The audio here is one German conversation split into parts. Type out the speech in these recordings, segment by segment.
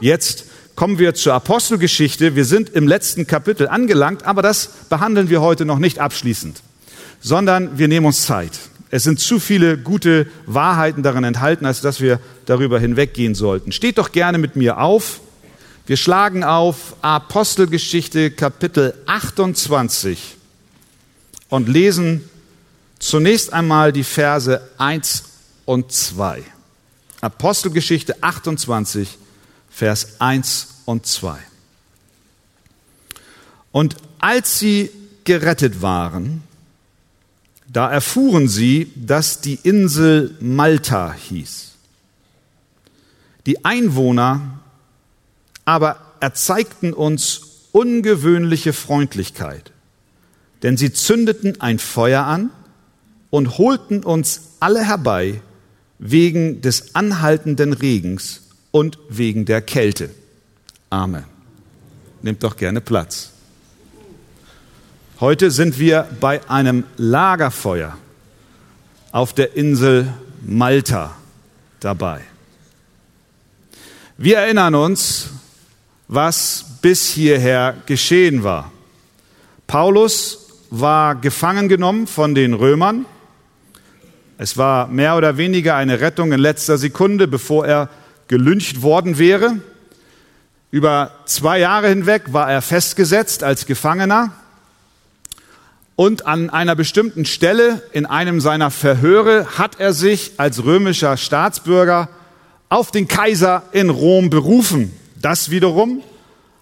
Jetzt kommen wir zur Apostelgeschichte. Wir sind im letzten Kapitel angelangt, aber das behandeln wir heute noch nicht abschließend, sondern wir nehmen uns Zeit. Es sind zu viele gute Wahrheiten darin enthalten, als dass wir darüber hinweggehen sollten. Steht doch gerne mit mir auf. Wir schlagen auf Apostelgeschichte Kapitel 28 und lesen zunächst einmal die Verse 1 und 2. Apostelgeschichte 28, Vers 1 und 2. Und als sie gerettet waren, da erfuhren sie, dass die Insel Malta hieß. Die Einwohner aber erzeigten uns ungewöhnliche Freundlichkeit, denn sie zündeten ein Feuer an und holten uns alle herbei wegen des anhaltenden Regens und wegen der Kälte. Amen. Nehmt doch gerne Platz. Heute sind wir bei einem Lagerfeuer auf der Insel Malta dabei. Wir erinnern uns, was bis hierher geschehen war. Paulus war gefangen genommen von den Römern. Es war mehr oder weniger eine Rettung in letzter Sekunde, bevor er gelyncht worden wäre. Über zwei Jahre hinweg war er festgesetzt als Gefangener und an einer bestimmten Stelle in einem seiner Verhöre hat er sich als römischer Staatsbürger auf den Kaiser in Rom berufen. Das wiederum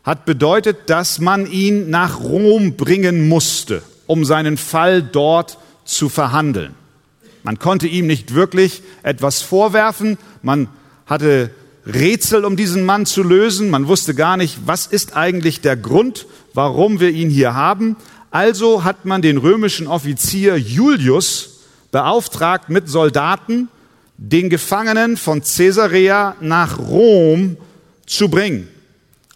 hat bedeutet, dass man ihn nach Rom bringen musste, um seinen Fall dort zu verhandeln. Man konnte ihm nicht wirklich etwas vorwerfen, man hatte Rätsel, um diesen Mann zu lösen, man wusste gar nicht, was ist eigentlich der Grund, warum wir ihn hier haben, also hat man den römischen Offizier Julius beauftragt, mit Soldaten den Gefangenen von Caesarea nach Rom zu bringen.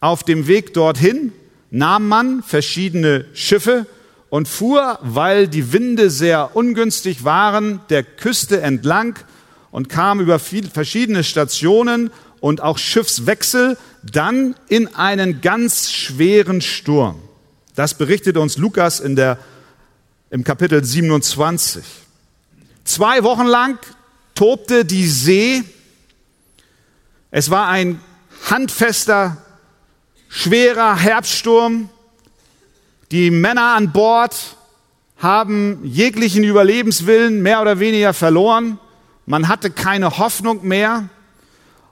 Auf dem Weg dorthin nahm man verschiedene Schiffe und fuhr, weil die Winde sehr ungünstig waren, der Küste entlang und kam über viele, verschiedene Stationen und auch Schiffswechsel dann in einen ganz schweren Sturm. Das berichtet uns Lukas in der, im Kapitel 27. Zwei Wochen lang tobte die See. Es war ein handfester, schwerer Herbststurm. Die Männer an Bord haben jeglichen Überlebenswillen mehr oder weniger verloren. Man hatte keine Hoffnung mehr.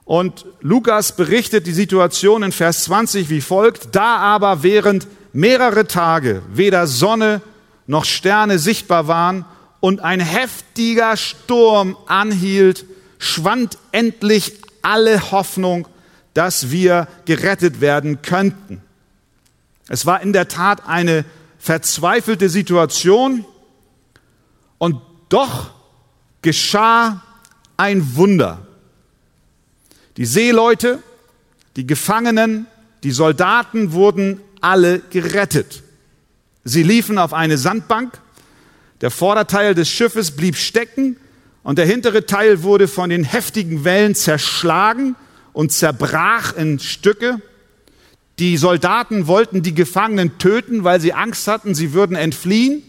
Und Lukas berichtet die Situation in Vers 20 wie folgt. Da aber während mehrere Tage weder Sonne noch Sterne sichtbar waren und ein heftiger Sturm anhielt, schwand endlich alle Hoffnung, dass wir gerettet werden könnten. Es war in der Tat eine verzweifelte Situation und doch geschah ein Wunder. Die Seeleute, die Gefangenen, die Soldaten wurden alle gerettet. Sie liefen auf eine Sandbank, der Vorderteil des Schiffes blieb stecken und der hintere Teil wurde von den heftigen Wellen zerschlagen und zerbrach in Stücke. Die Soldaten wollten die Gefangenen töten, weil sie Angst hatten, sie würden entfliehen.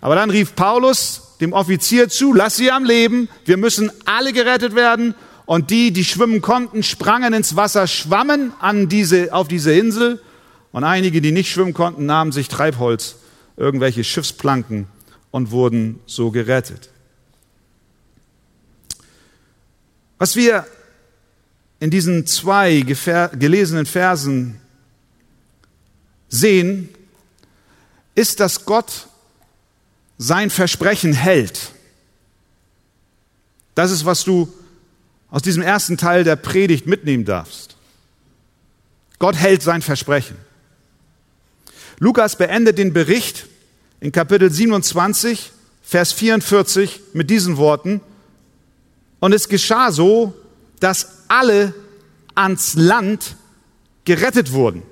Aber dann rief Paulus dem Offizier zu, lass sie am Leben, wir müssen alle gerettet werden. Und die, die schwimmen konnten, sprangen ins Wasser, schwammen an diese, auf diese Insel und einige, die nicht schwimmen konnten, nahmen sich Treibholz, irgendwelche Schiffsplanken und wurden so gerettet. Was wir in diesen zwei gelesenen Versen sehen, ist, dass Gott sein Versprechen hält. Das ist, was du aus diesem ersten Teil der Predigt mitnehmen darfst. Gott hält sein Versprechen. Lukas beendet den Bericht in Kapitel 27, Vers 44 mit diesen Worten. Und es geschah so, dass alle ans Land gerettet wurden.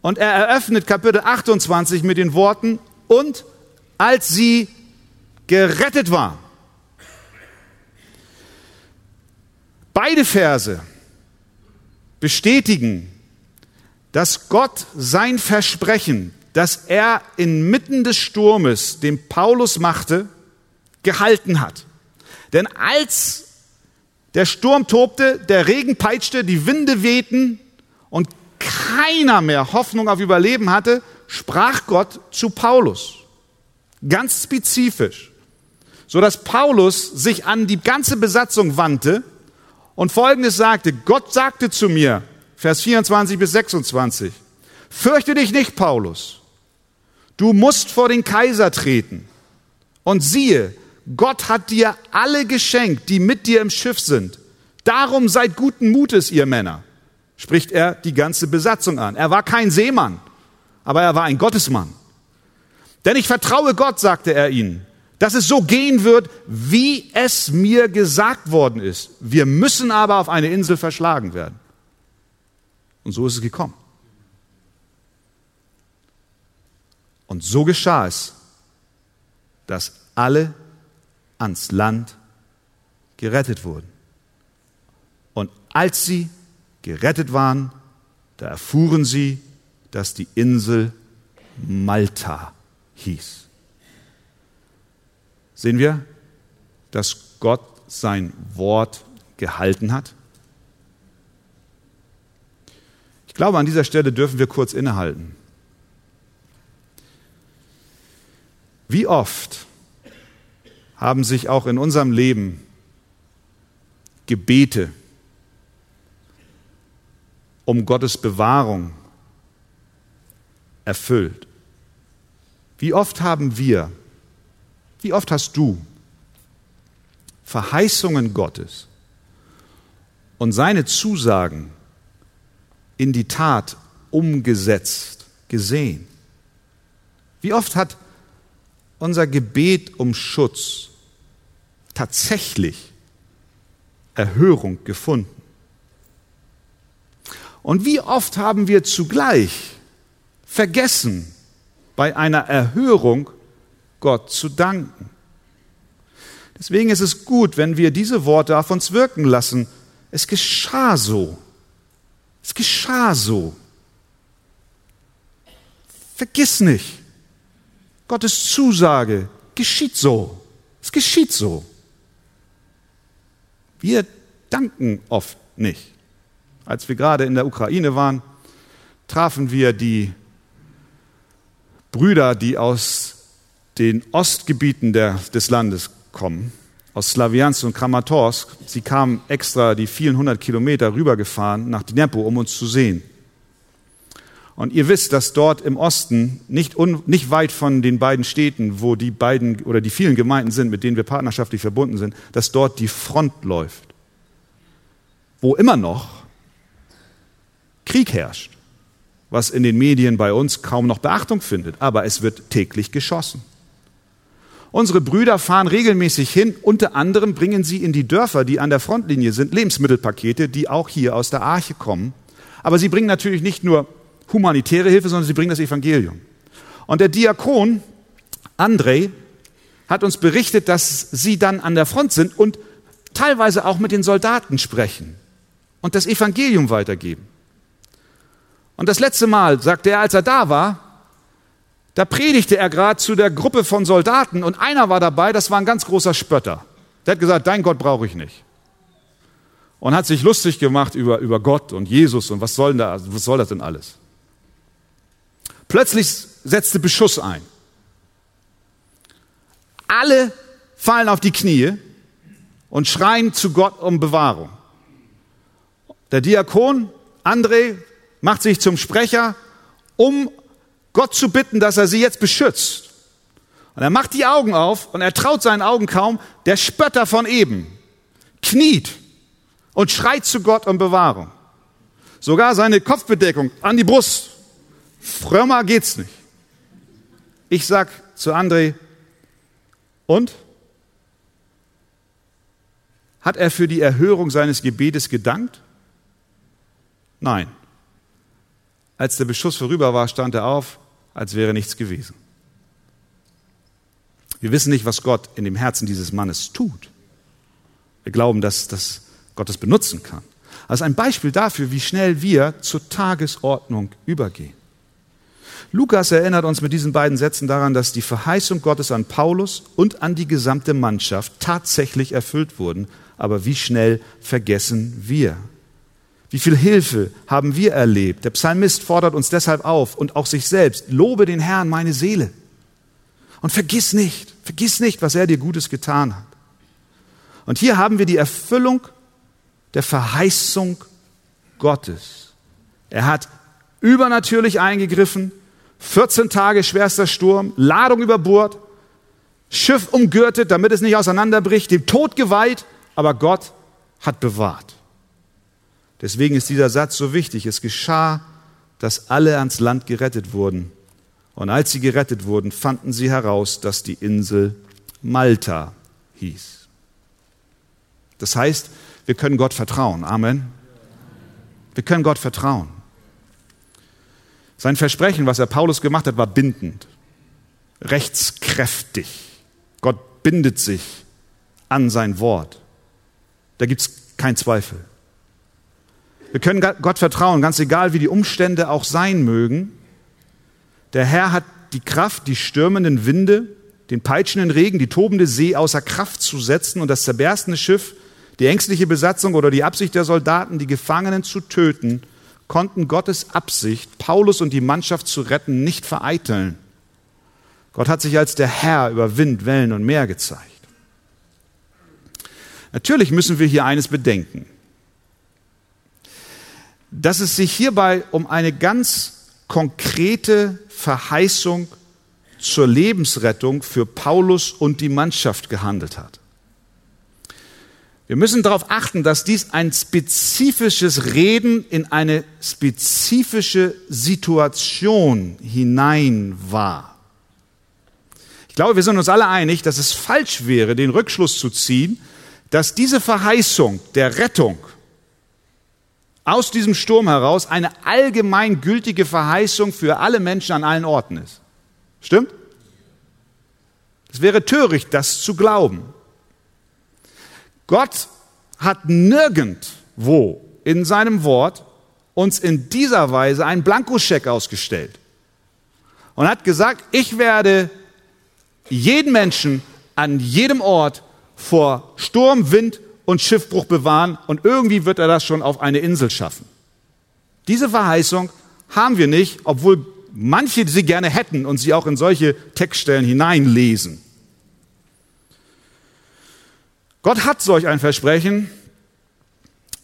Und er eröffnet Kapitel 28 mit den Worten, und als sie gerettet waren. Beide Verse bestätigen, dass Gott sein Versprechen, das er inmitten des Sturmes, dem Paulus machte, gehalten hat. Denn als der Sturm tobte, der Regen peitschte, die Winde wehten und keiner mehr Hoffnung auf Überleben hatte, sprach Gott zu Paulus. Ganz spezifisch. So dass Paulus sich an die ganze Besatzung wandte und Folgendes sagte. Gott sagte zu mir, Vers 24 bis 26, fürchte dich nicht, Paulus. Du musst vor den Kaiser treten. Und siehe, Gott hat dir alle geschenkt, die mit dir im Schiff sind. Darum seid guten Mutes, ihr Männer, spricht er die ganze Besatzung an. Er war kein Seemann, aber er war ein Gottesmann. Denn ich vertraue Gott, sagte er ihnen, dass es so gehen wird, wie es mir gesagt worden ist. Wir müssen aber auf eine Insel verschlagen werden. Und so ist es gekommen. Und so geschah es, dass alle ans Land gerettet wurden. Und als sie gerettet waren, da erfuhren sie, dass die Insel Malta hieß. Sehen wir, dass Gott sein Wort gehalten hat? Ich glaube, an dieser Stelle dürfen wir kurz innehalten. Wie oft haben sich auch in unserem Leben Gebete um Gottes Bewahrung erfüllt. Wie oft haben wir, wie oft hast du Verheißungen Gottes und seine Zusagen in die Tat umgesetzt gesehen? Wie oft hat unser Gebet um Schutz tatsächlich Erhörung gefunden. Und wie oft haben wir zugleich vergessen, bei einer Erhörung Gott zu danken. Deswegen ist es gut, wenn wir diese Worte auf uns wirken lassen. Es geschah so. Es geschah so. Vergiss nicht, Gottes Zusage geschieht so. Es geschieht so. Wir danken oft nicht. Als wir gerade in der Ukraine waren, trafen wir die Brüder, die aus den Ostgebieten der, des Landes kommen, aus Slawiansk und Kramatorsk. Sie kamen extra die vielen hundert Kilometer rübergefahren nach Dnepro, um uns zu sehen. Und ihr wisst, dass dort im Osten, nicht, un, nicht weit von den beiden Städten, wo die beiden oder die vielen Gemeinden sind, mit denen wir partnerschaftlich verbunden sind, dass dort die Front läuft, wo immer noch Krieg herrscht, was in den Medien bei uns kaum noch Beachtung findet, aber es wird täglich geschossen. Unsere Brüder fahren regelmäßig hin, unter anderem bringen sie in die Dörfer, die an der Frontlinie sind, Lebensmittelpakete, die auch hier aus der Arche kommen. Aber sie bringen natürlich nicht nur humanitäre Hilfe, sondern sie bringen das Evangelium. Und der Diakon Andrei hat uns berichtet, dass sie dann an der Front sind und teilweise auch mit den Soldaten sprechen und das Evangelium weitergeben. Und das letzte Mal, sagte er, als er da war, da predigte er gerade zu der Gruppe von Soldaten und einer war dabei, das war ein ganz großer Spötter. Der hat gesagt, dein Gott brauche ich nicht. Und hat sich lustig gemacht über, über Gott und Jesus und was soll, da, was soll das denn alles? Plötzlich setzte Beschuss ein. Alle fallen auf die Knie und schreien zu Gott um Bewahrung. Der Diakon André macht sich zum Sprecher, um Gott zu bitten, dass er sie jetzt beschützt. Und er macht die Augen auf und er traut seinen Augen kaum. Der Spötter von eben kniet und schreit zu Gott um Bewahrung. Sogar seine Kopfbedeckung an die Brust Frömmer geht's nicht. Ich sag zu André, und? Hat er für die Erhörung seines Gebetes gedankt? Nein. Als der Beschuss vorüber war, stand er auf, als wäre nichts gewesen. Wir wissen nicht, was Gott in dem Herzen dieses Mannes tut. Wir glauben, dass, dass Gott es benutzen kann. als ein Beispiel dafür, wie schnell wir zur Tagesordnung übergehen. Lukas erinnert uns mit diesen beiden Sätzen daran, dass die Verheißung Gottes an Paulus und an die gesamte Mannschaft tatsächlich erfüllt wurden. Aber wie schnell vergessen wir? Wie viel Hilfe haben wir erlebt? Der Psalmist fordert uns deshalb auf und auch sich selbst. Lobe den Herrn, meine Seele. Und vergiss nicht, vergiss nicht, was er dir Gutes getan hat. Und hier haben wir die Erfüllung der Verheißung Gottes. Er hat übernatürlich eingegriffen, 14 Tage schwerster Sturm, Ladung über Bord, Schiff umgürtet, damit es nicht auseinanderbricht, dem Tod geweiht, aber Gott hat bewahrt. Deswegen ist dieser Satz so wichtig. Es geschah, dass alle ans Land gerettet wurden. Und als sie gerettet wurden, fanden sie heraus, dass die Insel Malta hieß. Das heißt, wir können Gott vertrauen. Amen. Wir können Gott vertrauen. Sein Versprechen, was er Paulus gemacht hat, war bindend, rechtskräftig. Gott bindet sich an sein Wort. Da gibt es keinen Zweifel. Wir können Gott vertrauen, ganz egal wie die Umstände auch sein mögen. Der Herr hat die Kraft, die stürmenden Winde, den peitschenden Regen, die tobende See außer Kraft zu setzen und das zerberstene Schiff, die ängstliche Besatzung oder die Absicht der Soldaten, die Gefangenen zu töten, konnten Gottes Absicht, Paulus und die Mannschaft zu retten, nicht vereiteln. Gott hat sich als der Herr über Wind, Wellen und Meer gezeigt. Natürlich müssen wir hier eines bedenken, dass es sich hierbei um eine ganz konkrete Verheißung zur Lebensrettung für Paulus und die Mannschaft gehandelt hat. Wir müssen darauf achten, dass dies ein spezifisches Reden in eine spezifische Situation hinein war. Ich glaube, wir sind uns alle einig, dass es falsch wäre, den Rückschluss zu ziehen, dass diese Verheißung der Rettung aus diesem Sturm heraus eine allgemeingültige Verheißung für alle Menschen an allen Orten ist. Stimmt? Es wäre töricht, das zu glauben. Gott hat nirgendwo in seinem Wort uns in dieser Weise einen Blankoscheck ausgestellt und hat gesagt, ich werde jeden Menschen an jedem Ort vor Sturm, Wind und Schiffbruch bewahren und irgendwie wird er das schon auf eine Insel schaffen. Diese Verheißung haben wir nicht, obwohl manche sie gerne hätten und sie auch in solche Textstellen hineinlesen. Gott hat solch ein Versprechen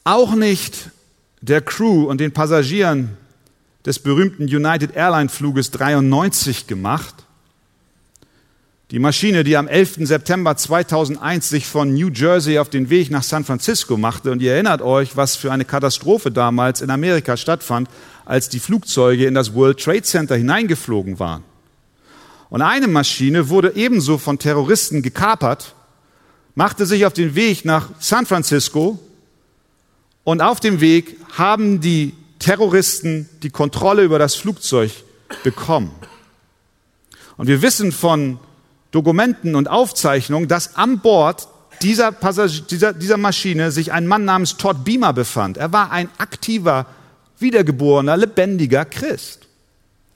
auch nicht der Crew und den Passagieren des berühmten United Airline Fluges 93 gemacht. Die Maschine, die am 11. September 2001 sich von New Jersey auf den Weg nach San Francisco machte. Und ihr erinnert euch, was für eine Katastrophe damals in Amerika stattfand, als die Flugzeuge in das World Trade Center hineingeflogen waren. Und eine Maschine wurde ebenso von Terroristen gekapert machte sich auf den Weg nach San Francisco und auf dem Weg haben die Terroristen die Kontrolle über das Flugzeug bekommen. Und wir wissen von Dokumenten und Aufzeichnungen, dass an Bord dieser, Passagier, dieser, dieser Maschine sich ein Mann namens Todd Beamer befand. Er war ein aktiver, wiedergeborener, lebendiger Christ.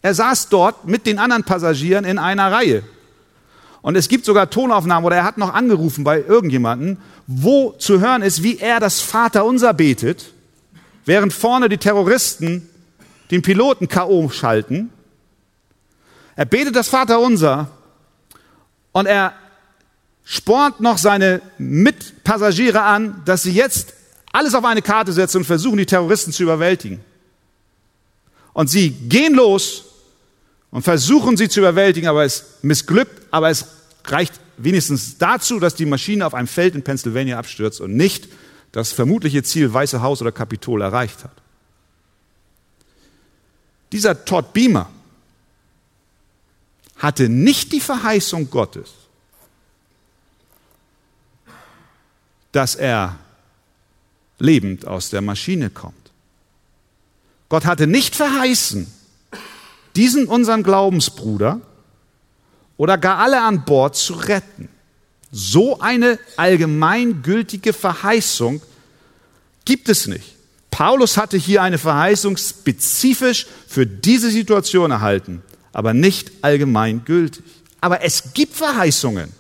Er saß dort mit den anderen Passagieren in einer Reihe. Und es gibt sogar Tonaufnahmen, oder er hat noch angerufen bei irgendjemanden, wo zu hören ist, wie er das Vaterunser betet, während vorne die Terroristen den Piloten K.O. schalten. Er betet das Vaterunser und er spornt noch seine Mitpassagiere an, dass sie jetzt alles auf eine Karte setzen und versuchen, die Terroristen zu überwältigen. Und sie gehen los und versuchen sie zu überwältigen, aber es missglückt, aber es reicht wenigstens dazu, dass die Maschine auf einem Feld in Pennsylvania abstürzt und nicht das vermutliche Ziel Weiße Haus oder Kapitol erreicht hat. Dieser Todd Beamer hatte nicht die Verheißung Gottes, dass er lebend aus der Maschine kommt. Gott hatte nicht verheißen, diesen unseren Glaubensbruder oder gar alle an Bord zu retten. So eine allgemeingültige Verheißung gibt es nicht. Paulus hatte hier eine Verheißung spezifisch für diese Situation erhalten, aber nicht allgemein gültig. Aber es gibt Verheißungen,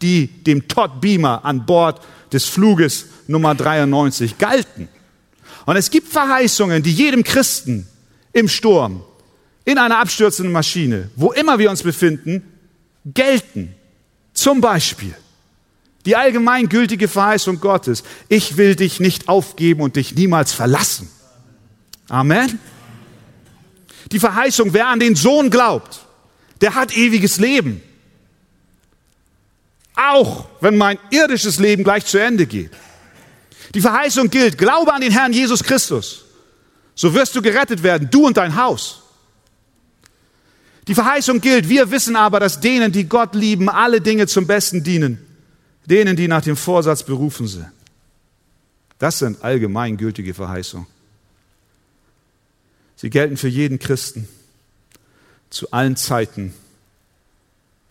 die dem Todd Beamer an Bord des Fluges Nummer 93 galten. Und es gibt Verheißungen, die jedem Christen im Sturm, in einer abstürzenden Maschine, wo immer wir uns befinden, gelten. Zum Beispiel die allgemeingültige Verheißung Gottes, ich will dich nicht aufgeben und dich niemals verlassen. Amen. Die Verheißung, wer an den Sohn glaubt, der hat ewiges Leben. Auch wenn mein irdisches Leben gleich zu Ende geht. Die Verheißung gilt, glaube an den Herrn Jesus Christus. So wirst du gerettet werden, du und dein Haus. Die Verheißung gilt, wir wissen aber, dass denen, die Gott lieben, alle Dinge zum Besten dienen denen, die nach dem Vorsatz berufen sind. Das sind allgemeingültige Verheißungen. Sie gelten für jeden Christen zu allen Zeiten,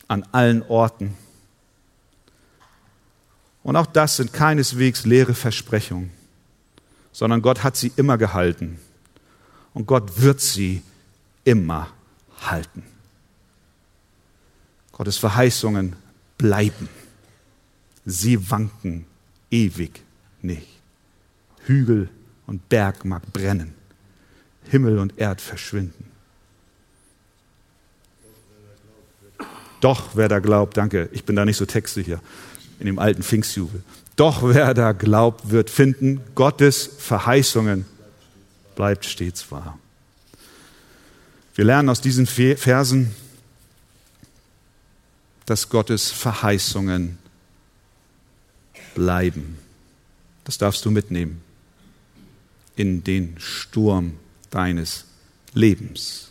an allen Orten. Und auch das sind keineswegs leere Versprechungen, sondern Gott hat sie immer gehalten. Und Gott wird sie immer halten. Gottes Verheißungen bleiben. Sie wanken ewig nicht. Hügel und Berg mag brennen, Himmel und Erd verschwinden. Doch wer da glaubt, danke, ich bin da nicht so textsicher in dem alten Pfingstjubel. Doch wer da glaubt, wird finden, Gottes Verheißungen bleibt stets wahr. Wir lernen aus diesen Versen, dass Gottes Verheißungen bleiben. Das darfst du mitnehmen in den Sturm deines Lebens.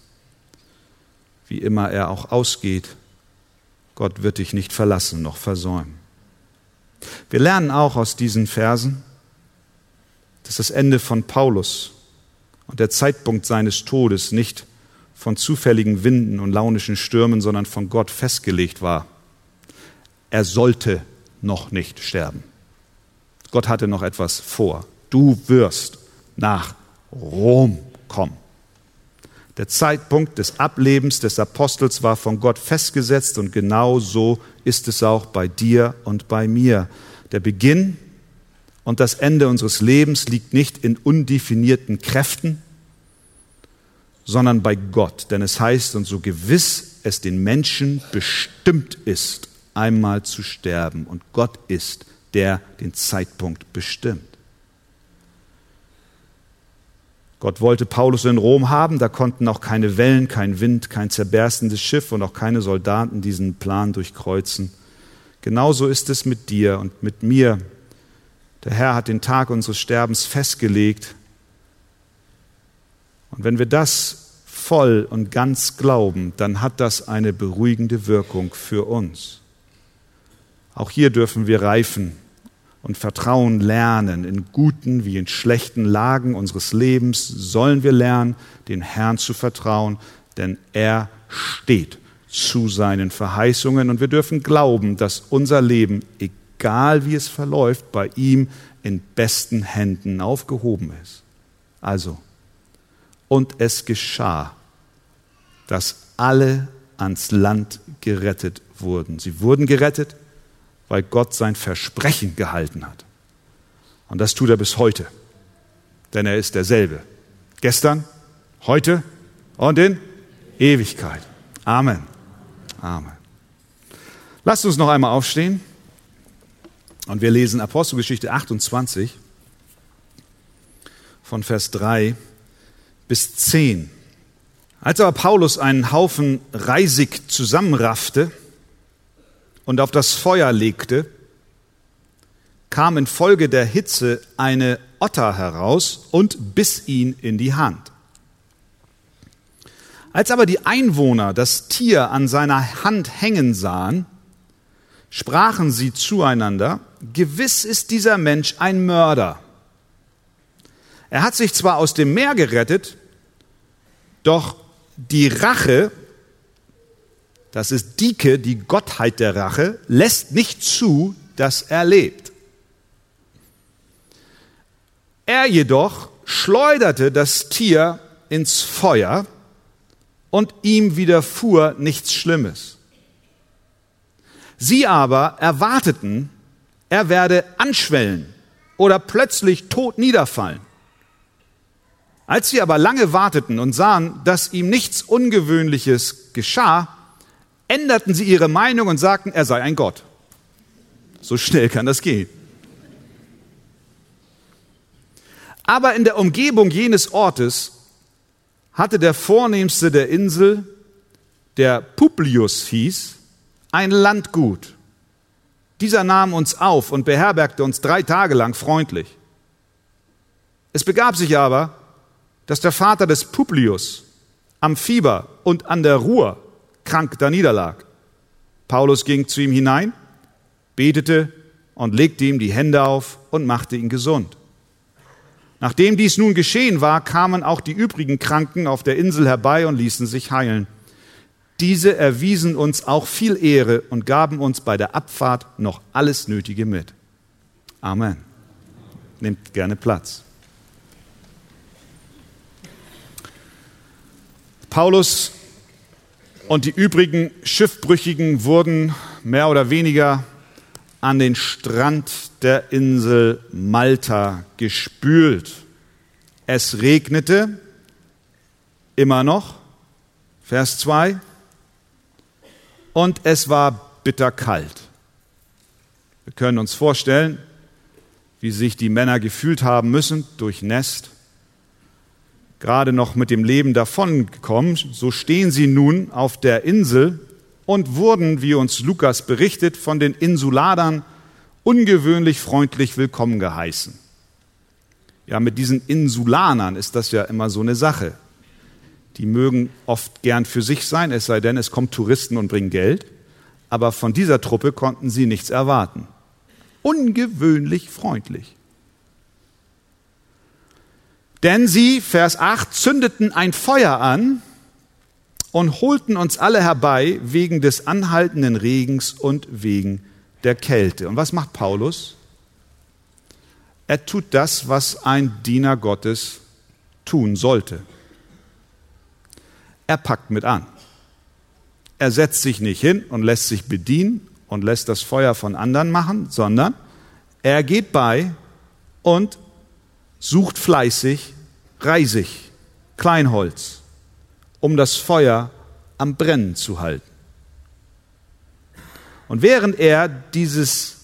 Wie immer er auch ausgeht, Gott wird dich nicht verlassen noch versäumen. Wir lernen auch aus diesen Versen, dass das Ende von Paulus und der Zeitpunkt seines Todes nicht von zufälligen Winden und launischen Stürmen, sondern von Gott festgelegt war. Er sollte noch nicht sterben. Gott hatte noch etwas vor. Du wirst nach Rom kommen. Der Zeitpunkt des Ablebens des Apostels war von Gott festgesetzt und genau so ist es auch bei dir und bei mir. Der Beginn und das Ende unseres Lebens liegt nicht in undefinierten Kräften, sondern bei Gott. Denn es heißt, und so gewiss es den Menschen bestimmt ist, einmal zu sterben, und Gott ist der den Zeitpunkt bestimmt. Gott wollte Paulus in Rom haben, da konnten auch keine Wellen, kein Wind, kein zerberstendes Schiff und auch keine Soldaten diesen Plan durchkreuzen. Genauso ist es mit dir und mit mir. Der Herr hat den Tag unseres Sterbens festgelegt. Und wenn wir das voll und ganz glauben, dann hat das eine beruhigende Wirkung für uns. Auch hier dürfen wir reifen und Vertrauen lernen. In guten wie in schlechten Lagen unseres Lebens sollen wir lernen, den Herrn zu vertrauen, denn er steht zu seinen Verheißungen und wir dürfen glauben, dass unser Leben, egal wie es verläuft, bei ihm in besten Händen aufgehoben ist. Also, und es geschah, dass alle ans Land gerettet wurden. Sie wurden gerettet, weil Gott sein Versprechen gehalten hat. Und das tut er bis heute. Denn er ist derselbe. Gestern, heute und in Ewigkeit. Amen. Amen. Lasst uns noch einmal aufstehen und wir lesen Apostelgeschichte 28 von Vers 3 bis 10. Als aber Paulus einen Haufen Reisig zusammenraffte, und auf das Feuer legte, kam infolge der Hitze eine Otter heraus und biss ihn in die Hand. Als aber die Einwohner das Tier an seiner Hand hängen sahen, sprachen sie zueinander, gewiss ist dieser Mensch ein Mörder. Er hat sich zwar aus dem Meer gerettet, doch die Rache das ist Dike, die Gottheit der Rache, lässt nicht zu, dass er lebt. Er jedoch schleuderte das Tier ins Feuer und ihm widerfuhr nichts Schlimmes. Sie aber erwarteten, er werde anschwellen oder plötzlich tot niederfallen. Als sie aber lange warteten und sahen, dass ihm nichts Ungewöhnliches geschah, änderten sie ihre Meinung und sagten, er sei ein Gott. So schnell kann das gehen. Aber in der Umgebung jenes Ortes hatte der Vornehmste der Insel, der Publius hieß, ein Landgut. Dieser nahm uns auf und beherbergte uns drei Tage lang freundlich. Es begab sich aber, dass der Vater des Publius am Fieber und an der Ruhr krank da niederlag. Paulus ging zu ihm hinein, betete und legte ihm die Hände auf und machte ihn gesund. Nachdem dies nun geschehen war, kamen auch die übrigen Kranken auf der Insel herbei und ließen sich heilen. Diese erwiesen uns auch viel Ehre und gaben uns bei der Abfahrt noch alles Nötige mit. Amen. Nehmt gerne Platz. Paulus und die übrigen Schiffbrüchigen wurden mehr oder weniger an den Strand der Insel Malta gespült. Es regnete immer noch, Vers 2, und es war bitterkalt. Wir können uns vorstellen, wie sich die Männer gefühlt haben müssen, durchnässt, gerade noch mit dem Leben davongekommen. So stehen sie nun auf der Insel und wurden, wie uns Lukas berichtet, von den Insuladern ungewöhnlich freundlich willkommen geheißen. Ja, mit diesen Insulanern ist das ja immer so eine Sache. Die mögen oft gern für sich sein, es sei denn, es kommen Touristen und bringen Geld. Aber von dieser Truppe konnten sie nichts erwarten. Ungewöhnlich freundlich. Denn sie, Vers 8, zündeten ein Feuer an und holten uns alle herbei wegen des anhaltenden Regens und wegen der Kälte. Und was macht Paulus? Er tut das, was ein Diener Gottes tun sollte. Er packt mit an. Er setzt sich nicht hin und lässt sich bedienen und lässt das Feuer von anderen machen, sondern er geht bei und sucht fleißig Reisig, Kleinholz um das Feuer am Brennen zu halten. Und während er dieses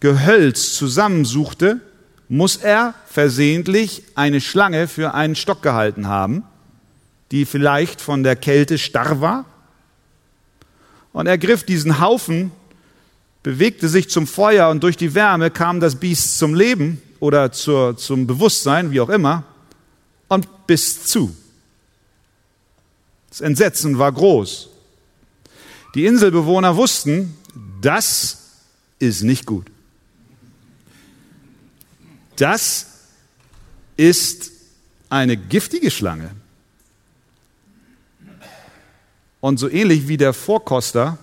Gehölz zusammensuchte, muss er versehentlich eine Schlange für einen Stock gehalten haben, die vielleicht von der Kälte starr war. Und er griff diesen Haufen, bewegte sich zum Feuer und durch die Wärme kam das Biest zum Leben oder zur, zum Bewusstsein, wie auch immer, und bis zu. Das Entsetzen war groß. Die Inselbewohner wussten, das ist nicht gut. Das ist eine giftige Schlange. Und so ähnlich wie der Vorkoster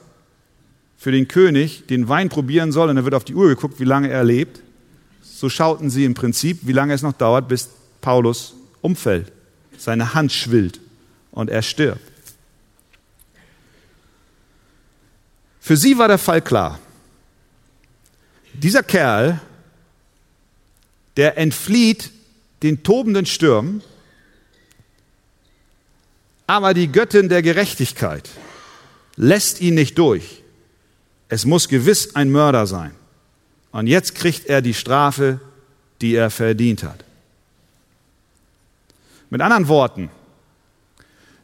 für den König den Wein probieren soll und er wird auf die Uhr geguckt, wie lange er lebt, so schauten sie im Prinzip, wie lange es noch dauert, bis Paulus umfällt, seine Hand schwillt und er stirbt. Für sie war der Fall klar. Dieser Kerl, der entflieht den tobenden Stürmen, aber die Göttin der Gerechtigkeit lässt ihn nicht durch. Es muss gewiss ein Mörder sein. Und jetzt kriegt er die Strafe, die er verdient hat. Mit anderen Worten,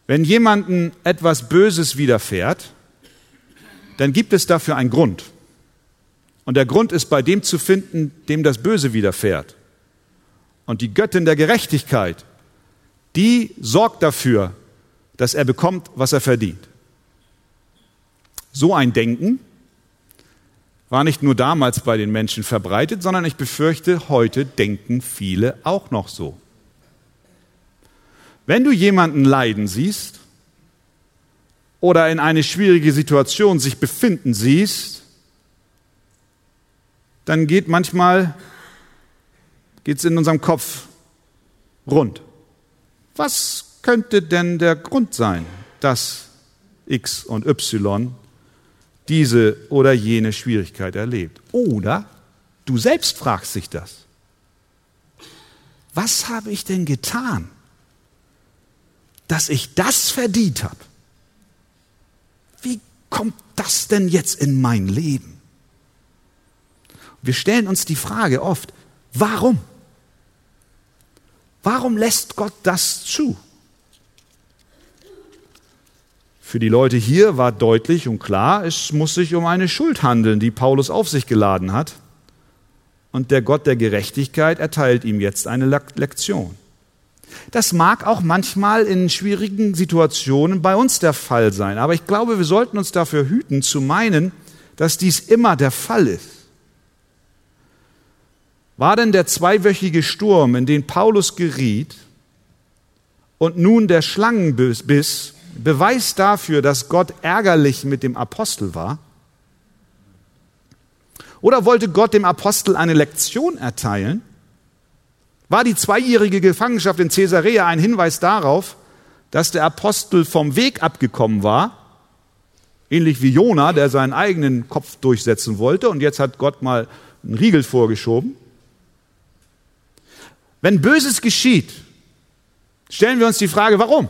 wenn jemandem etwas Böses widerfährt, dann gibt es dafür einen Grund. Und der Grund ist bei dem zu finden, dem das Böse widerfährt. Und die Göttin der Gerechtigkeit, die sorgt dafür, dass er bekommt, was er verdient. So ein Denken war nicht nur damals bei den Menschen verbreitet, sondern ich befürchte, heute denken viele auch noch so. Wenn du jemanden leiden siehst oder in eine schwierige Situation sich befinden siehst, dann geht manchmal geht's in unserem Kopf rund. Was könnte denn der Grund sein, dass X und Y diese oder jene Schwierigkeit erlebt? Oder du selbst fragst dich das. Was habe ich denn getan, dass ich das verdient habe? Wie kommt das denn jetzt in mein Leben? Wir stellen uns die Frage oft, warum? Warum lässt Gott das zu? Für die Leute hier war deutlich und klar, es muss sich um eine Schuld handeln, die Paulus auf sich geladen hat. Und der Gott der Gerechtigkeit erteilt ihm jetzt eine Lektion. Das mag auch manchmal in schwierigen Situationen bei uns der Fall sein, aber ich glaube, wir sollten uns dafür hüten zu meinen, dass dies immer der Fall ist. War denn der zweiwöchige Sturm, in den Paulus geriet, und nun der Schlangenbiss Beweis dafür, dass Gott ärgerlich mit dem Apostel war? Oder wollte Gott dem Apostel eine Lektion erteilen? War die zweijährige Gefangenschaft in Caesarea ein Hinweis darauf, dass der Apostel vom Weg abgekommen war, ähnlich wie Jona, der seinen eigenen Kopf durchsetzen wollte und jetzt hat Gott mal einen Riegel vorgeschoben? Wenn Böses geschieht, stellen wir uns die Frage, warum?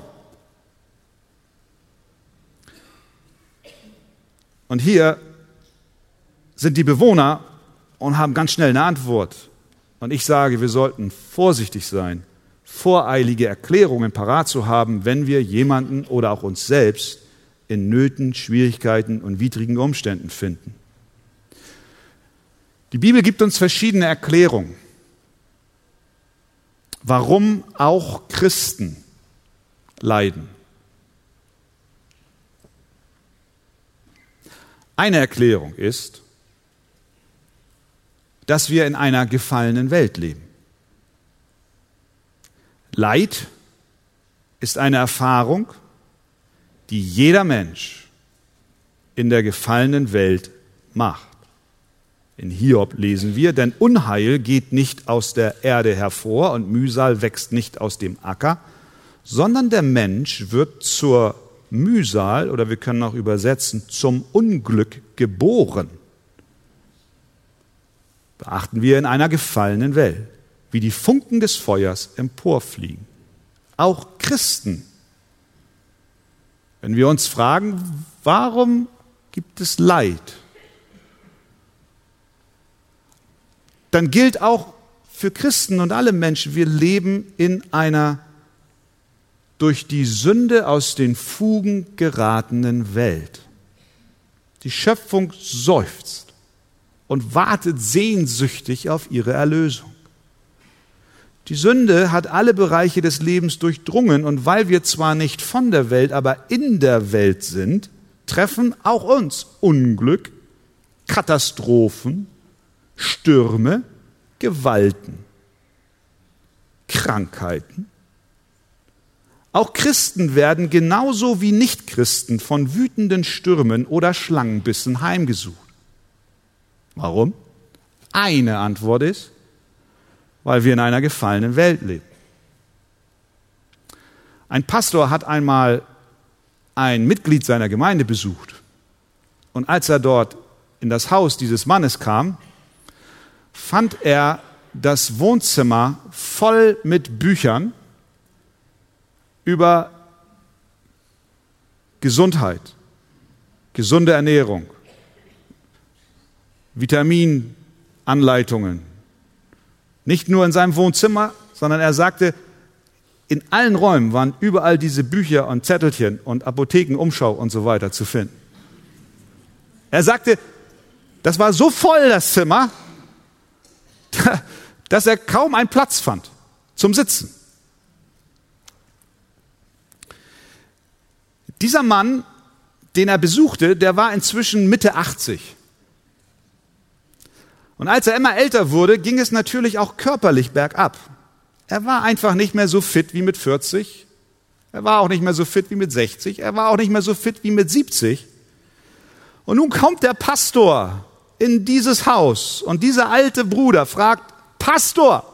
Und hier sind die Bewohner und haben ganz schnell eine Antwort. Und ich sage, wir sollten vorsichtig sein, voreilige Erklärungen parat zu haben, wenn wir jemanden oder auch uns selbst in Nöten, Schwierigkeiten und widrigen Umständen finden. Die Bibel gibt uns verschiedene Erklärungen, warum auch Christen leiden. Eine Erklärung ist, dass wir in einer gefallenen Welt leben. Leid ist eine Erfahrung, die jeder Mensch in der gefallenen Welt macht. In Hiob lesen wir, denn Unheil geht nicht aus der Erde hervor und Mühsal wächst nicht aus dem Acker, sondern der Mensch wird zur Mühsal oder wir können auch übersetzen zum Unglück geboren beachten wir in einer gefallenen Welt, wie die Funken des Feuers emporfliegen. Auch Christen. Wenn wir uns fragen, warum gibt es Leid, dann gilt auch für Christen und alle Menschen, wir leben in einer durch die Sünde aus den Fugen geratenen Welt. Die Schöpfung seufzt und wartet sehnsüchtig auf ihre Erlösung. Die Sünde hat alle Bereiche des Lebens durchdrungen und weil wir zwar nicht von der Welt, aber in der Welt sind, treffen auch uns Unglück, Katastrophen, Stürme, Gewalten, Krankheiten. Auch Christen werden genauso wie Nichtchristen von wütenden Stürmen oder Schlangenbissen heimgesucht. Warum? Eine Antwort ist, weil wir in einer gefallenen Welt leben. Ein Pastor hat einmal ein Mitglied seiner Gemeinde besucht. Und als er dort in das Haus dieses Mannes kam, fand er das Wohnzimmer voll mit Büchern über Gesundheit, gesunde Ernährung, Vitaminanleitungen. Nicht nur in seinem Wohnzimmer, sondern er sagte, in allen Räumen waren überall diese Bücher und Zettelchen und Apothekenumschau und so weiter zu finden. Er sagte, das war so voll, das Zimmer, dass er kaum einen Platz fand zum Sitzen. Dieser Mann, den er besuchte, der war inzwischen Mitte 80. Und als er immer älter wurde, ging es natürlich auch körperlich bergab. Er war einfach nicht mehr so fit wie mit 40. Er war auch nicht mehr so fit wie mit 60. Er war auch nicht mehr so fit wie mit 70. Und nun kommt der Pastor in dieses Haus und dieser alte Bruder fragt, Pastor,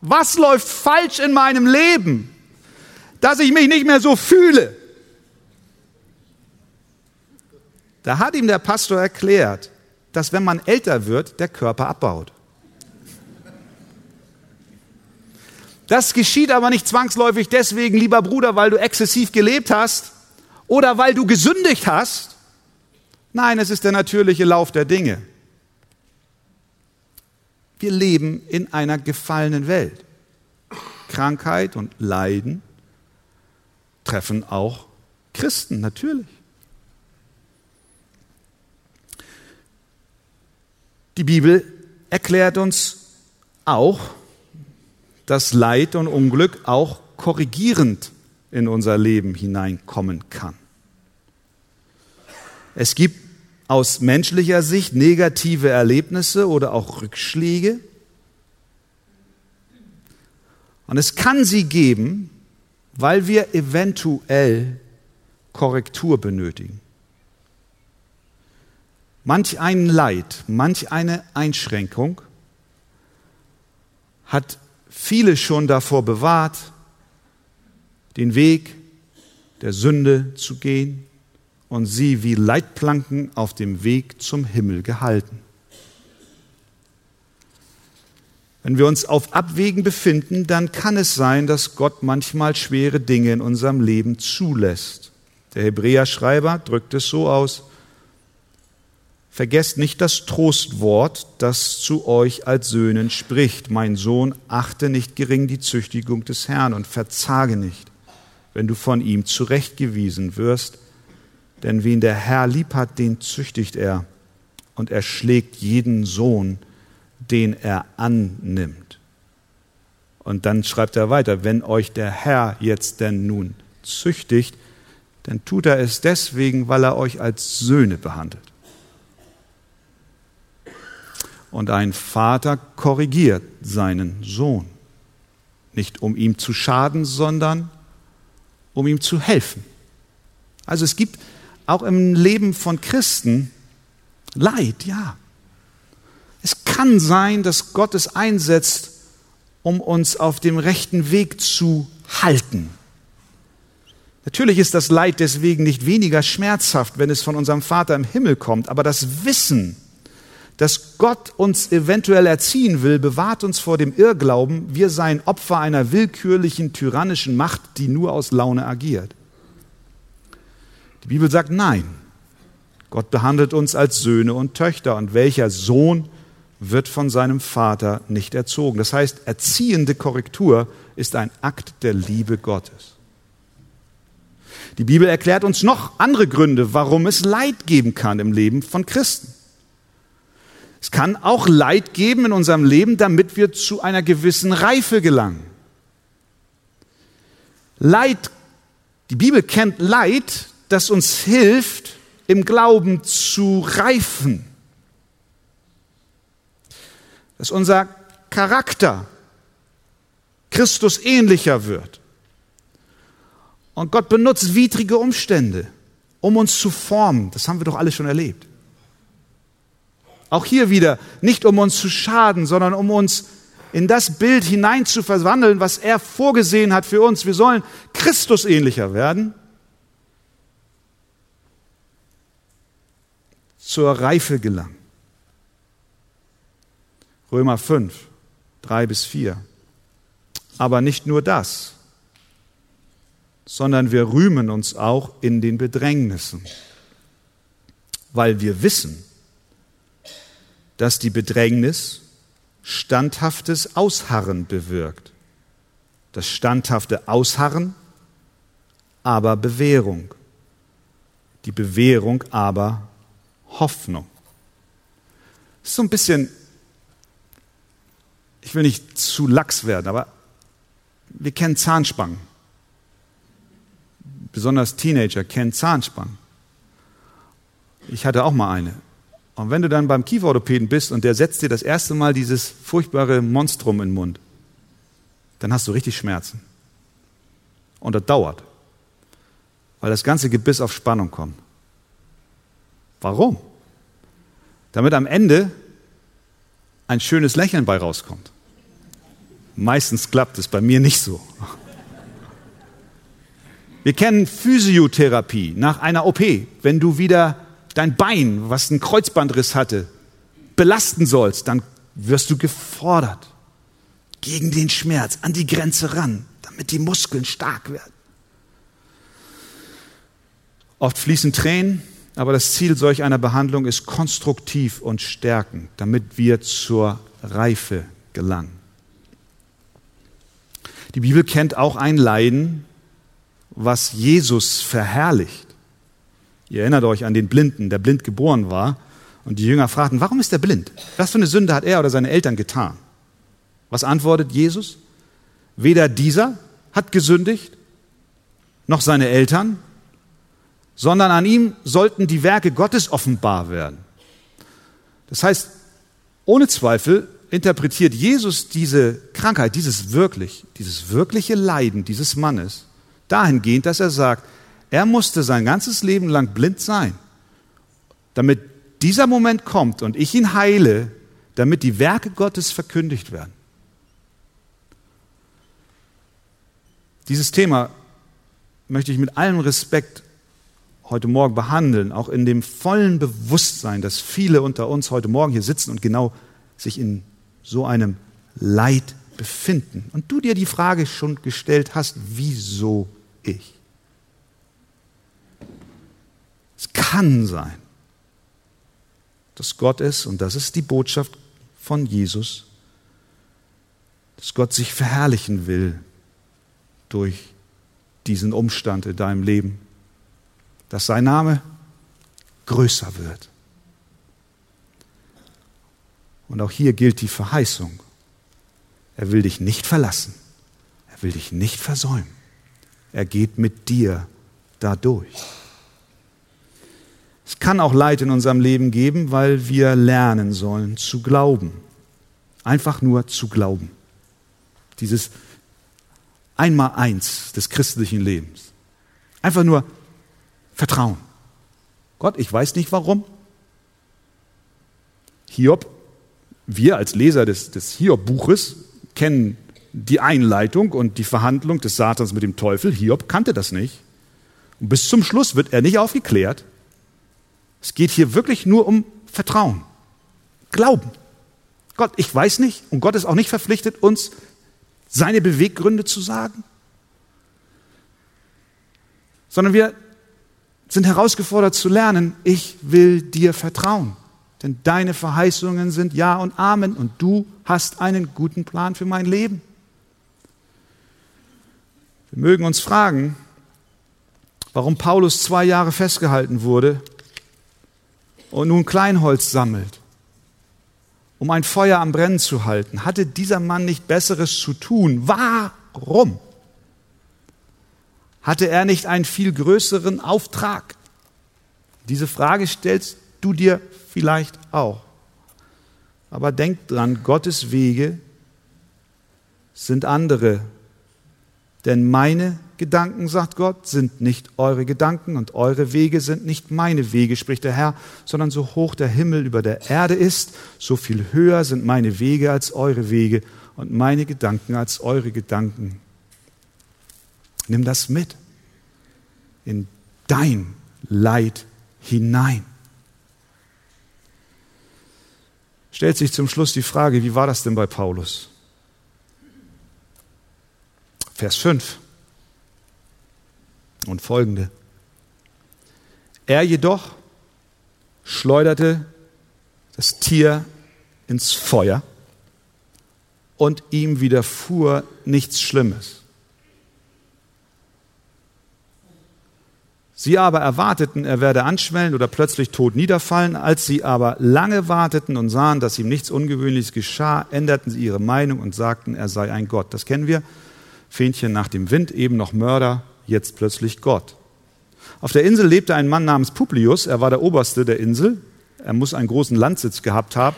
Was läuft falsch in meinem Leben, dass ich mich nicht mehr so fühle? Da hat ihm der Pastor erklärt, dass wenn man älter wird, der Körper abbaut. Das geschieht aber nicht zwangsläufig deswegen, lieber Bruder, weil du exzessiv gelebt hast oder weil du gesündigt hast. Nein, es ist der natürliche Lauf der Dinge. Wir leben in einer gefallenen Welt. Krankheit und Leiden treffen auch Christen, natürlich. Die Bibel erklärt uns auch, dass Leid und Unglück auch korrigierend in unser Leben hineinkommen kann. Es gibt aus menschlicher Sicht negative Erlebnisse oder auch Rückschläge. Und es kann sie geben, weil wir eventuell Korrektur benötigen. Manch ein Leid, manch eine Einschränkung hat viele schon davor bewahrt, den Weg der Sünde zu gehen und sie wie Leitplanken auf dem Weg zum Himmel gehalten. Wenn wir uns auf Abwägen befinden, dann kann es sein, dass Gott manchmal schwere Dinge in unserem Leben zulässt. Der Hebräerschreiber drückt es so aus, Vergesst nicht das Trostwort, das zu euch als Söhnen spricht. Mein Sohn, achte nicht gering die Züchtigung des Herrn und verzage nicht, wenn du von ihm zurechtgewiesen wirst. Denn wen der Herr lieb hat, den züchtigt er und er schlägt jeden Sohn, den er annimmt. Und dann schreibt er weiter, wenn euch der Herr jetzt denn nun züchtigt, dann tut er es deswegen, weil er euch als Söhne behandelt. Und ein Vater korrigiert seinen Sohn. Nicht um ihm zu schaden, sondern um ihm zu helfen. Also es gibt auch im Leben von Christen Leid, ja. Es kann sein, dass Gott es einsetzt, um uns auf dem rechten Weg zu halten. Natürlich ist das Leid deswegen nicht weniger schmerzhaft, wenn es von unserem Vater im Himmel kommt, aber das Wissen, dass Gott uns eventuell erziehen will, bewahrt uns vor dem Irrglauben, wir seien Opfer einer willkürlichen, tyrannischen Macht, die nur aus Laune agiert. Die Bibel sagt nein. Gott behandelt uns als Söhne und Töchter und welcher Sohn wird von seinem Vater nicht erzogen. Das heißt, erziehende Korrektur ist ein Akt der Liebe Gottes. Die Bibel erklärt uns noch andere Gründe, warum es Leid geben kann im Leben von Christen. Es kann auch Leid geben in unserem Leben, damit wir zu einer gewissen Reife gelangen. Leid, die Bibel kennt Leid, das uns hilft, im Glauben zu reifen. Dass unser Charakter Christus ähnlicher wird. Und Gott benutzt widrige Umstände, um uns zu formen. Das haben wir doch alle schon erlebt. Auch hier wieder, nicht um uns zu schaden, sondern um uns in das Bild hinein zu verwandeln, was er vorgesehen hat für uns. Wir sollen Christus ähnlicher werden, zur Reife gelangen. Römer 5, 3 bis 4. Aber nicht nur das, sondern wir rühmen uns auch in den Bedrängnissen, weil wir wissen, dass die Bedrängnis standhaftes Ausharren bewirkt. Das standhafte Ausharren, aber Bewährung. Die Bewährung aber Hoffnung. Das ist so ein bisschen, ich will nicht zu lax werden, aber wir kennen Zahnspangen. Besonders Teenager kennen Zahnspangen. Ich hatte auch mal eine. Und wenn du dann beim Kieferorthopäden bist und der setzt dir das erste Mal dieses furchtbare Monstrum in den Mund, dann hast du richtig Schmerzen. Und das dauert, weil das ganze Gebiss auf Spannung kommt. Warum? Damit am Ende ein schönes Lächeln bei rauskommt. Meistens klappt es, bei mir nicht so. Wir kennen Physiotherapie nach einer OP, wenn du wieder dein Bein, was einen Kreuzbandriss hatte, belasten sollst, dann wirst du gefordert, gegen den Schmerz an die Grenze ran, damit die Muskeln stark werden. Oft fließen Tränen, aber das Ziel solch einer Behandlung ist konstruktiv und stärkend, damit wir zur Reife gelangen. Die Bibel kennt auch ein Leiden, was Jesus verherrlicht. Ihr erinnert euch an den Blinden, der blind geboren war. Und die Jünger fragten, warum ist er blind? Was für eine Sünde hat er oder seine Eltern getan? Was antwortet Jesus? Weder dieser hat gesündigt, noch seine Eltern, sondern an ihm sollten die Werke Gottes offenbar werden. Das heißt, ohne Zweifel interpretiert Jesus diese Krankheit, dieses wirklich, dieses wirkliche Leiden dieses Mannes dahingehend, dass er sagt, er musste sein ganzes Leben lang blind sein, damit dieser Moment kommt und ich ihn heile, damit die Werke Gottes verkündigt werden. Dieses Thema möchte ich mit allem Respekt heute Morgen behandeln, auch in dem vollen Bewusstsein, dass viele unter uns heute Morgen hier sitzen und genau sich in so einem Leid befinden. Und du dir die Frage schon gestellt hast, wieso ich? Es kann sein, dass Gott ist, und das ist die Botschaft von Jesus, dass Gott sich verherrlichen will durch diesen Umstand in deinem Leben, dass sein Name größer wird. Und auch hier gilt die Verheißung. Er will dich nicht verlassen. Er will dich nicht versäumen. Er geht mit dir dadurch. Es kann auch Leid in unserem Leben geben, weil wir lernen sollen zu glauben. Einfach nur zu glauben. Dieses Einmal-Eins des christlichen Lebens. Einfach nur Vertrauen. Gott, ich weiß nicht warum. Hiob, wir als Leser des, des Hiob-Buches kennen die Einleitung und die Verhandlung des Satans mit dem Teufel. Hiob kannte das nicht. Und bis zum Schluss wird er nicht aufgeklärt. Es geht hier wirklich nur um Vertrauen, Glauben. Gott, ich weiß nicht und Gott ist auch nicht verpflichtet, uns seine Beweggründe zu sagen, sondern wir sind herausgefordert zu lernen, ich will dir vertrauen. Denn deine Verheißungen sind Ja und Amen und du hast einen guten Plan für mein Leben. Wir mögen uns fragen, warum Paulus zwei Jahre festgehalten wurde und nun Kleinholz sammelt, um ein Feuer am Brennen zu halten. Hatte dieser Mann nicht Besseres zu tun? Warum? Hatte er nicht einen viel größeren Auftrag? Diese Frage stellst du dir vielleicht auch. Aber denk dran, Gottes Wege sind andere. Denn meine Gedanken, sagt Gott, sind nicht eure Gedanken und eure Wege sind nicht meine Wege, spricht der Herr, sondern so hoch der Himmel über der Erde ist, so viel höher sind meine Wege als eure Wege und meine Gedanken als eure Gedanken. Nimm das mit in dein Leid hinein. Stellt sich zum Schluss die Frage, wie war das denn bei Paulus? Vers 5 und folgende. Er jedoch schleuderte das Tier ins Feuer und ihm widerfuhr nichts Schlimmes. Sie aber erwarteten, er werde anschwellen oder plötzlich tot niederfallen. Als sie aber lange warteten und sahen, dass ihm nichts Ungewöhnliches geschah, änderten sie ihre Meinung und sagten, er sei ein Gott. Das kennen wir. Fähnchen nach dem Wind, eben noch Mörder, jetzt plötzlich Gott. Auf der Insel lebte ein Mann namens Publius. Er war der Oberste der Insel. Er muss einen großen Landsitz gehabt haben.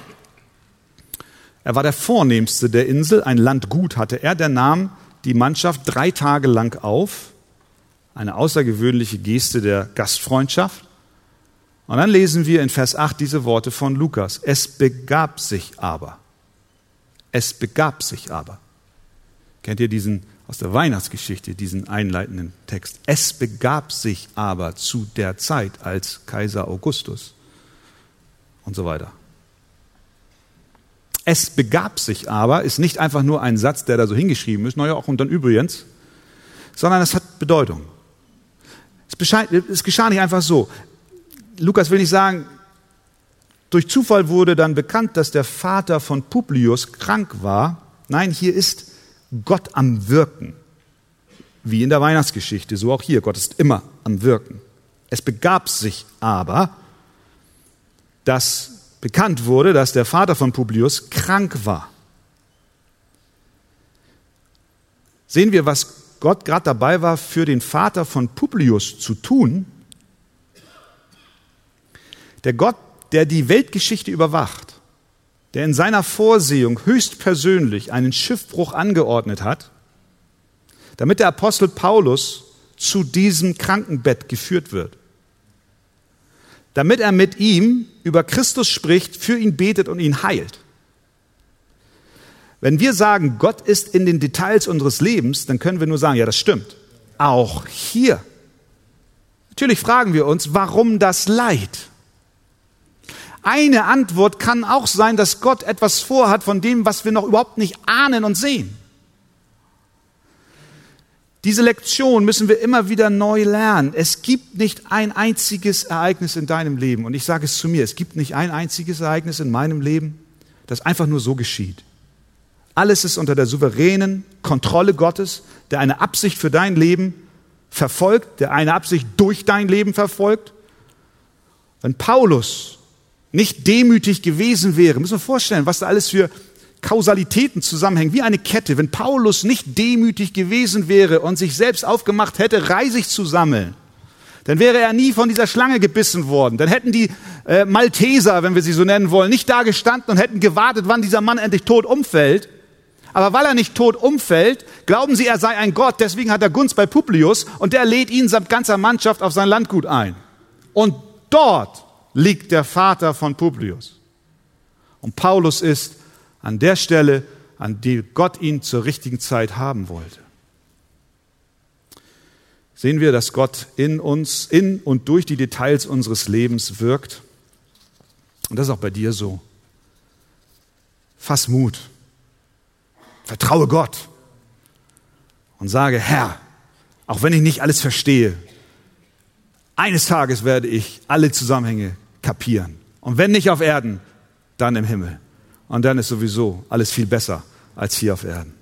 Er war der Vornehmste der Insel. Ein Landgut hatte er. Der nahm die Mannschaft drei Tage lang auf eine außergewöhnliche Geste der Gastfreundschaft. Und dann lesen wir in Vers 8 diese Worte von Lukas. Es begab sich aber. Es begab sich aber. Kennt ihr diesen aus der Weihnachtsgeschichte, diesen einleitenden Text? Es begab sich aber zu der Zeit als Kaiser Augustus und so weiter. Es begab sich aber ist nicht einfach nur ein Satz, der da so hingeschrieben ist, naja, auch und dann übrigens, sondern es hat Bedeutung. Es, es geschah nicht einfach so. Lukas will nicht sagen, durch Zufall wurde dann bekannt, dass der Vater von Publius krank war. Nein, hier ist Gott am Wirken. Wie in der Weihnachtsgeschichte, so auch hier. Gott ist immer am Wirken. Es begab sich aber, dass bekannt wurde, dass der Vater von Publius krank war. Sehen wir, was Gott gerade dabei war, für den Vater von Publius zu tun. Der Gott, der die Weltgeschichte überwacht, der in seiner Vorsehung höchstpersönlich einen Schiffbruch angeordnet hat, damit der Apostel Paulus zu diesem Krankenbett geführt wird damit er mit ihm über Christus spricht, für ihn betet und ihn heilt. Wenn wir sagen, Gott ist in den Details unseres Lebens, dann können wir nur sagen, ja, das stimmt. Auch hier. Natürlich fragen wir uns, warum das Leid? Eine Antwort kann auch sein, dass Gott etwas vorhat von dem, was wir noch überhaupt nicht ahnen und sehen. Diese Lektion müssen wir immer wieder neu lernen. Es gibt nicht ein einziges Ereignis in deinem Leben. Und ich sage es zu mir, es gibt nicht ein einziges Ereignis in meinem Leben, das einfach nur so geschieht. Alles ist unter der souveränen Kontrolle Gottes, der eine Absicht für dein Leben verfolgt, der eine Absicht durch dein Leben verfolgt. Wenn Paulus nicht demütig gewesen wäre, müssen wir vorstellen, was da alles für Kausalitäten zusammenhängen, wie eine Kette. Wenn Paulus nicht demütig gewesen wäre und sich selbst aufgemacht hätte, Reisig zu sammeln, dann wäre er nie von dieser Schlange gebissen worden. Dann hätten die äh, Malteser, wenn wir sie so nennen wollen, nicht da gestanden und hätten gewartet, wann dieser Mann endlich tot umfällt. Aber weil er nicht tot umfällt, glauben sie, er sei ein Gott. Deswegen hat er Gunst bei Publius und der lädt ihn samt ganzer Mannschaft auf sein Landgut ein. Und dort liegt der Vater von Publius. Und Paulus ist an der Stelle, an die Gott ihn zur richtigen Zeit haben wollte. Sehen wir, dass Gott in uns, in und durch die Details unseres Lebens wirkt. Und das ist auch bei dir so. Fass Mut. Vertraue Gott. Und sage, Herr, auch wenn ich nicht alles verstehe, eines Tages werde ich alle Zusammenhänge kapieren. Und wenn nicht auf Erden, dann im Himmel. Und dann ist sowieso alles viel besser als hier auf Erden.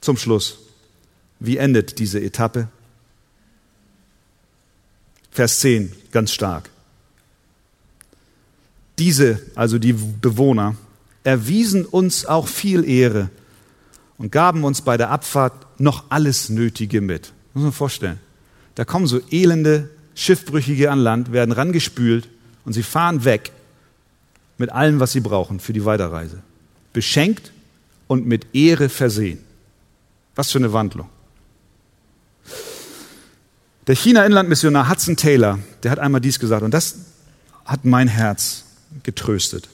Zum Schluss, wie endet diese Etappe? Vers 10, ganz stark. Diese, also die Bewohner, erwiesen uns auch viel Ehre und gaben uns bei der Abfahrt noch alles Nötige mit. Muss man vorstellen. Da kommen so elende Schiffbrüchige an Land, werden rangespült und sie fahren weg mit allem, was sie brauchen für die Weiterreise. Beschenkt und mit Ehre versehen. Was für eine Wandlung. Der China-Inlandmissionar Hudson Taylor, der hat einmal dies gesagt und das hat mein Herz getröstet.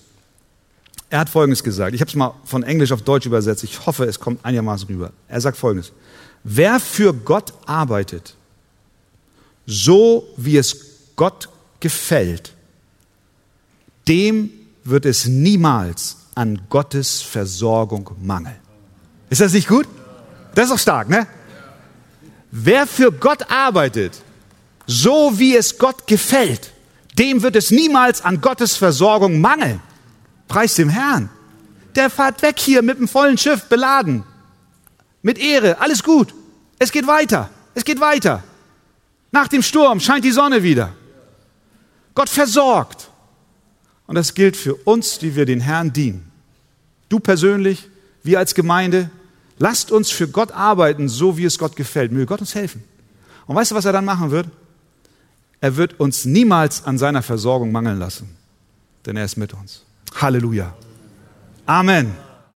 Er hat Folgendes gesagt. Ich habe es mal von Englisch auf Deutsch übersetzt. Ich hoffe, es kommt einigermaßen rüber. Er sagt Folgendes. Wer für Gott arbeitet, so wie es Gott gefällt, dem wird es niemals an Gottes Versorgung mangeln. Ist das nicht gut? Das ist doch stark, ne? Wer für Gott arbeitet, so wie es Gott gefällt, dem wird es niemals an Gottes Versorgung mangeln. Preis dem Herrn. Der fährt weg hier mit dem vollen Schiff beladen. Mit Ehre, alles gut. Es geht weiter. Es geht weiter. Nach dem Sturm scheint die Sonne wieder. Gott versorgt. Und das gilt für uns, die wir den Herrn dienen. Du persönlich, wir als Gemeinde, lasst uns für Gott arbeiten, so wie es Gott gefällt. Möge Gott uns helfen. Und weißt du, was er dann machen wird? Er wird uns niemals an seiner Versorgung mangeln lassen, denn er ist mit uns. Halleluja. Amen.